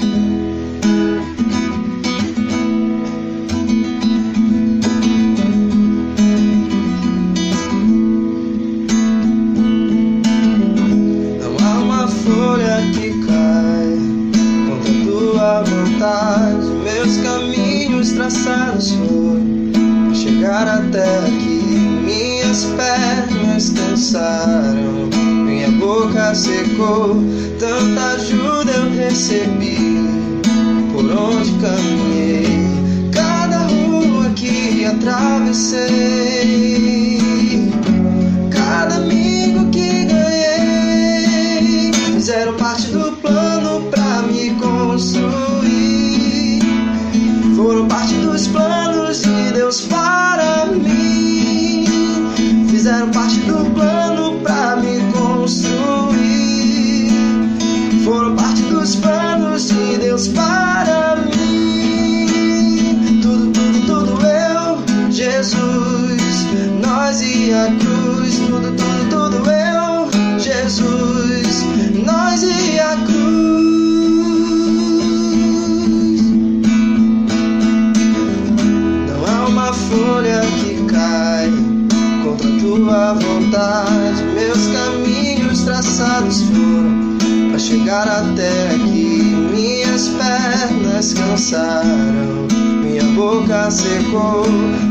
secou, folha que cai contra tua vontade. Meus caminhos traçados foram para chegar até aqui. Minhas pernas cansaram, minha boca secou.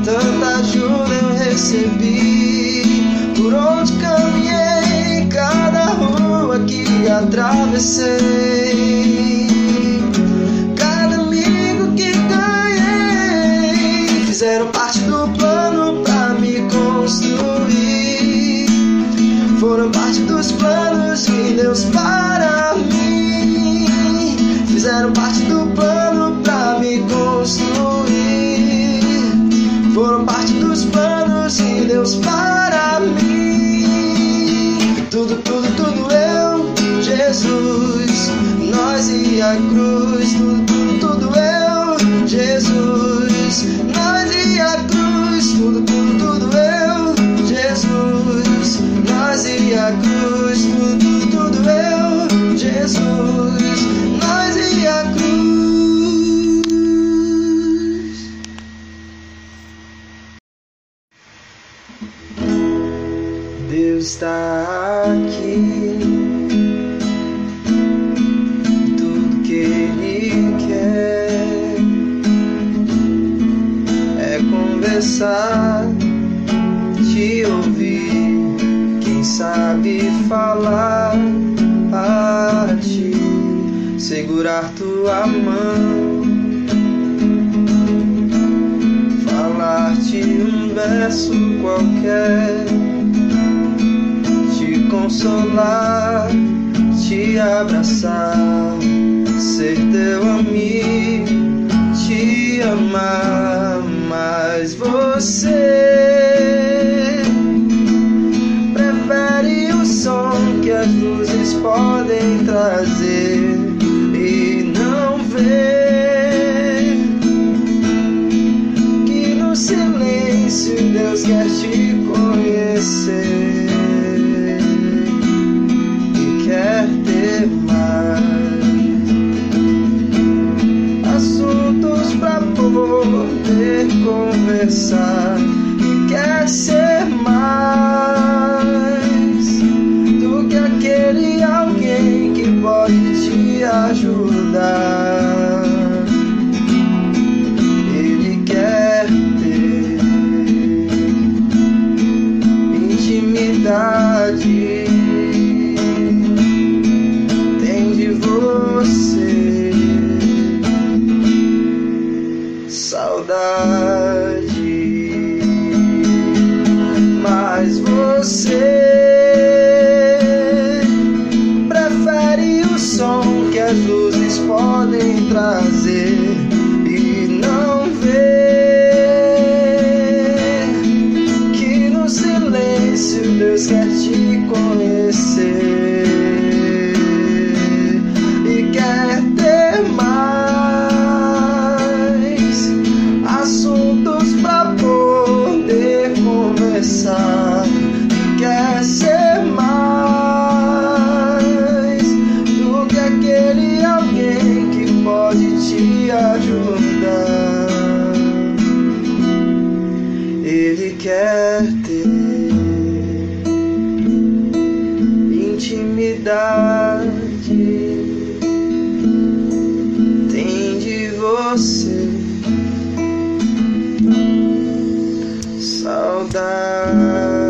Tanta ajuda eu recebi. Por onde caminhei, cada rua que atravessei. Dos planos de Deus para mim. Fizeram parte do plano pra me construir. Foram parte dos planos de Deus para mim. Tudo, tudo, tudo eu, Jesus. Nós e a cruz. Tudo, tudo, tudo eu, Jesus. Aqui. Tudo que Ele quer é conversar, te ouvir. Quem sabe falar a ti, segurar tua mão, falar-te um verso qualquer consolar, te abraçar, ser teu amigo, te amar, mas você conversar down.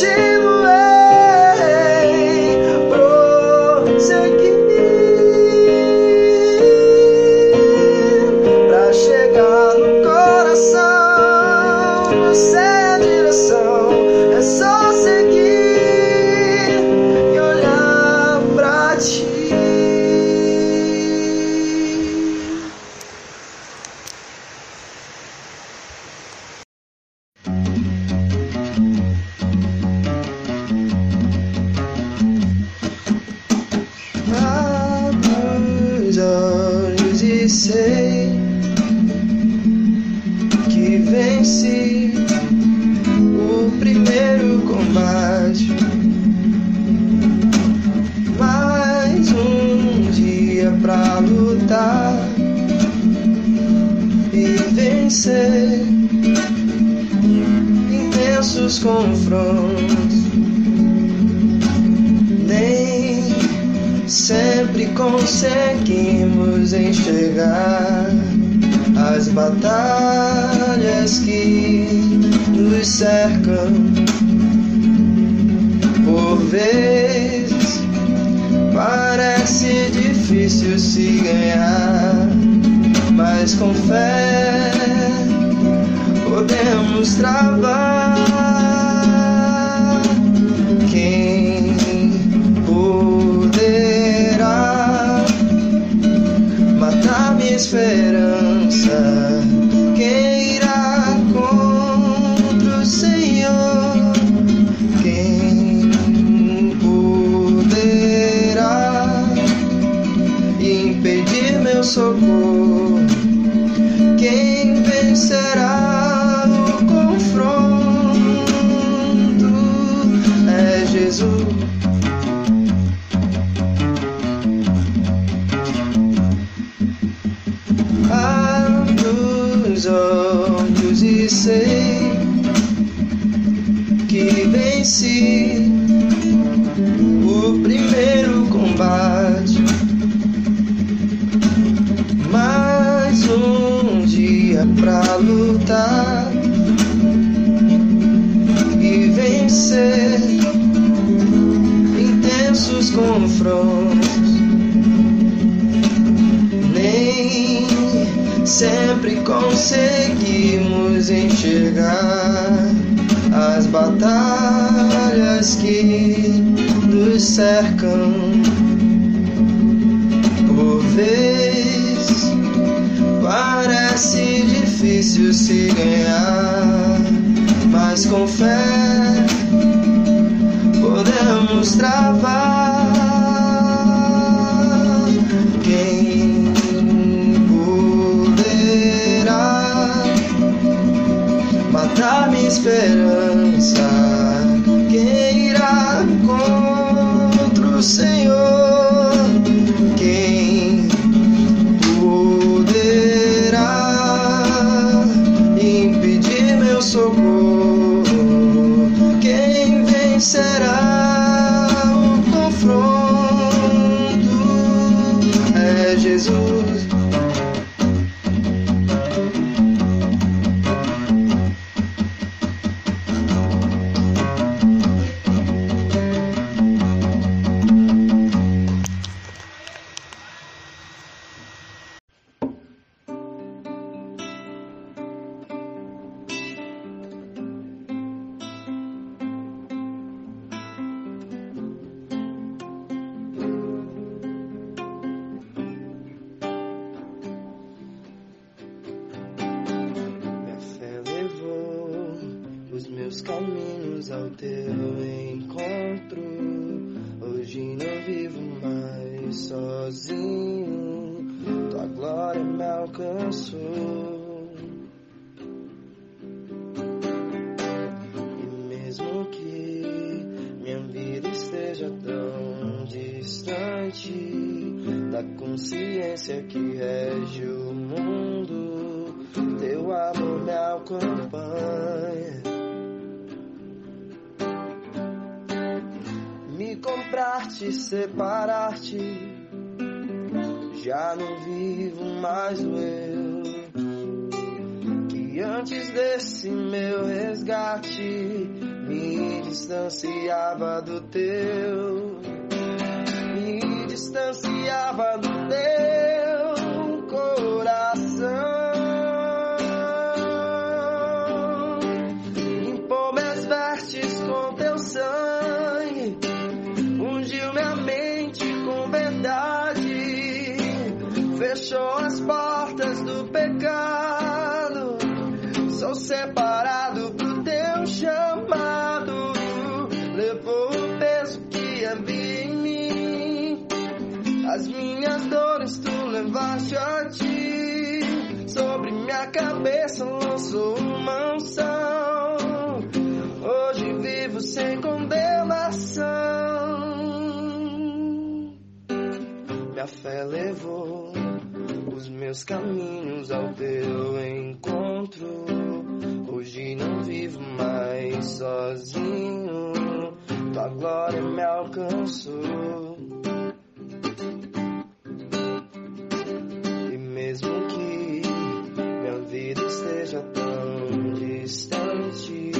Jesus. venci o primeiro combate. Mais um dia pra lutar e vencer intensos confrontos. Nem sempre conseguimos enxergar as batalhas que nos cercam. Por vezes parece difícil se ganhar, mas com fé podemos travar. Quem esperança. Quem irá contra o Senhor? Quem poderá impedir meu socorro? Quem vencerá o confronto? É Jesus. Conseguimos enxergar as batalhas que nos cercam. Por vez parece difícil se ganhar, mas com fé podemos travar. better. Caminhos ao compraste, separaste, já não vivo mais o eu. Que antes desse meu resgate, me distanciava do teu me distanciava portas do pecado. Sou separado pro teu chamado, levou o peso que havia em mim. As minhas dores tu levaste a ti. Sobre minha cabeça lançou uma unção. Hoje vivo sem condenação. Minha fé levou os meus caminhos ao teu encontro. Hoje não vivo mais sozinho. Tua glória me alcançou. E mesmo que minha vida esteja tão distante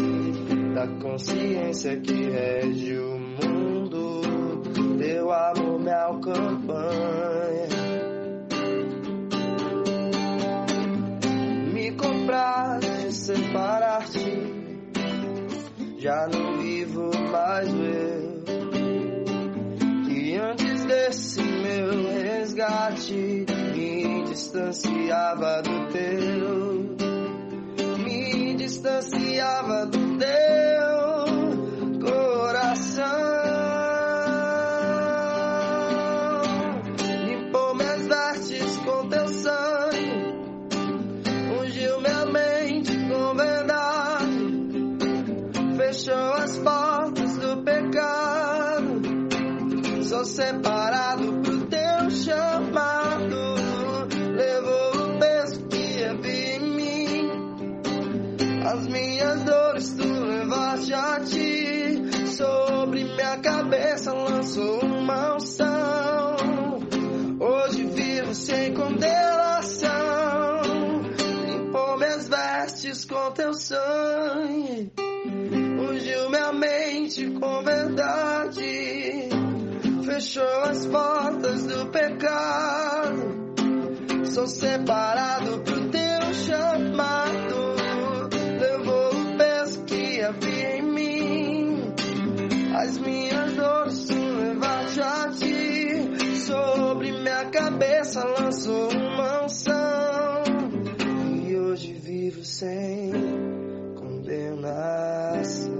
da consciência que rege o com teu sangue. Ungiu minha mente com verdade. Fechou as portas do pecado. Sou separado pro teu chamado. Levou o peso que havia em mim. As minhas dores se a ti. Sobre minha cabeça lançou um sem condenação.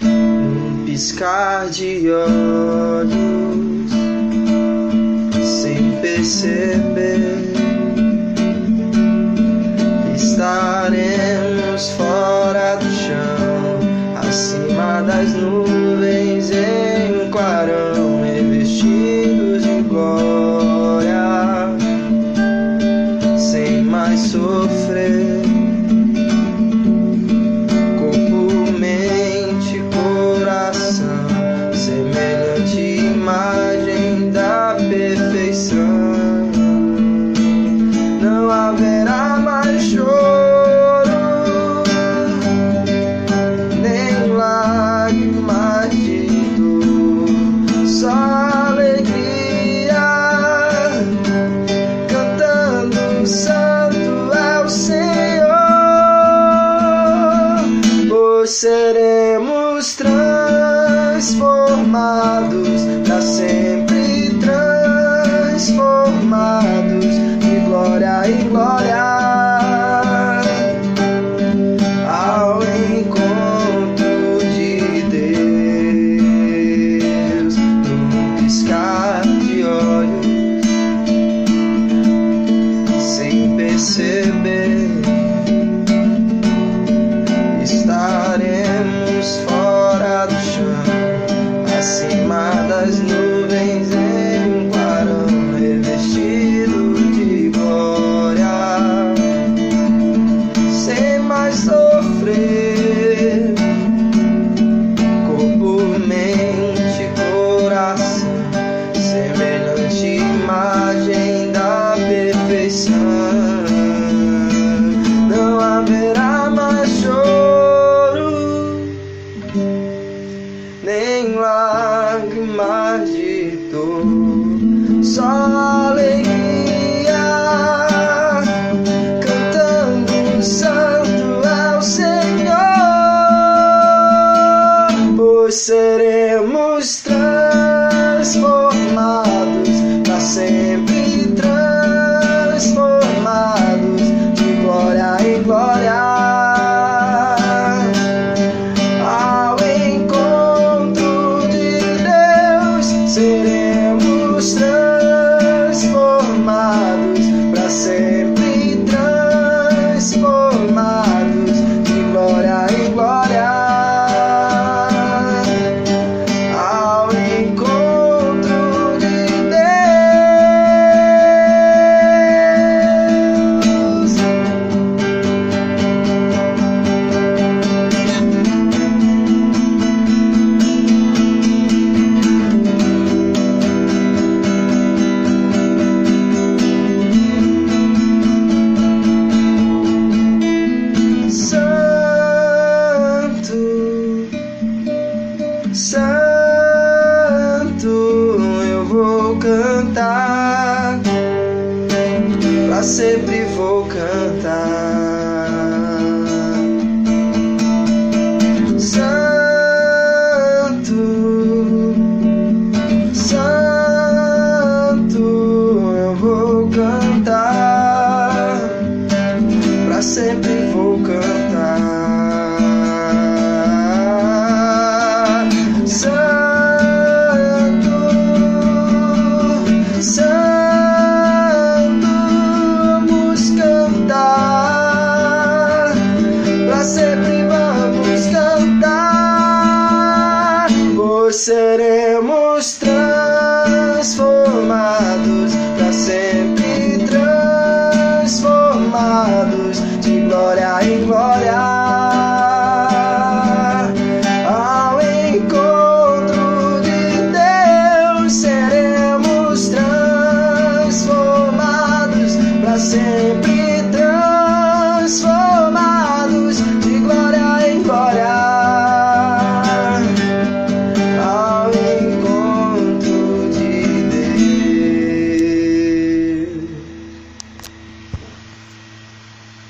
Um piscar de olhos sem perceber estaremos fora do chão, acima das nuvens. love that I'm show. mar de só alegria, cantando santo ao Senhor, pois seremos. cantar, pra sempre vou cantar. Blessed